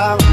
out.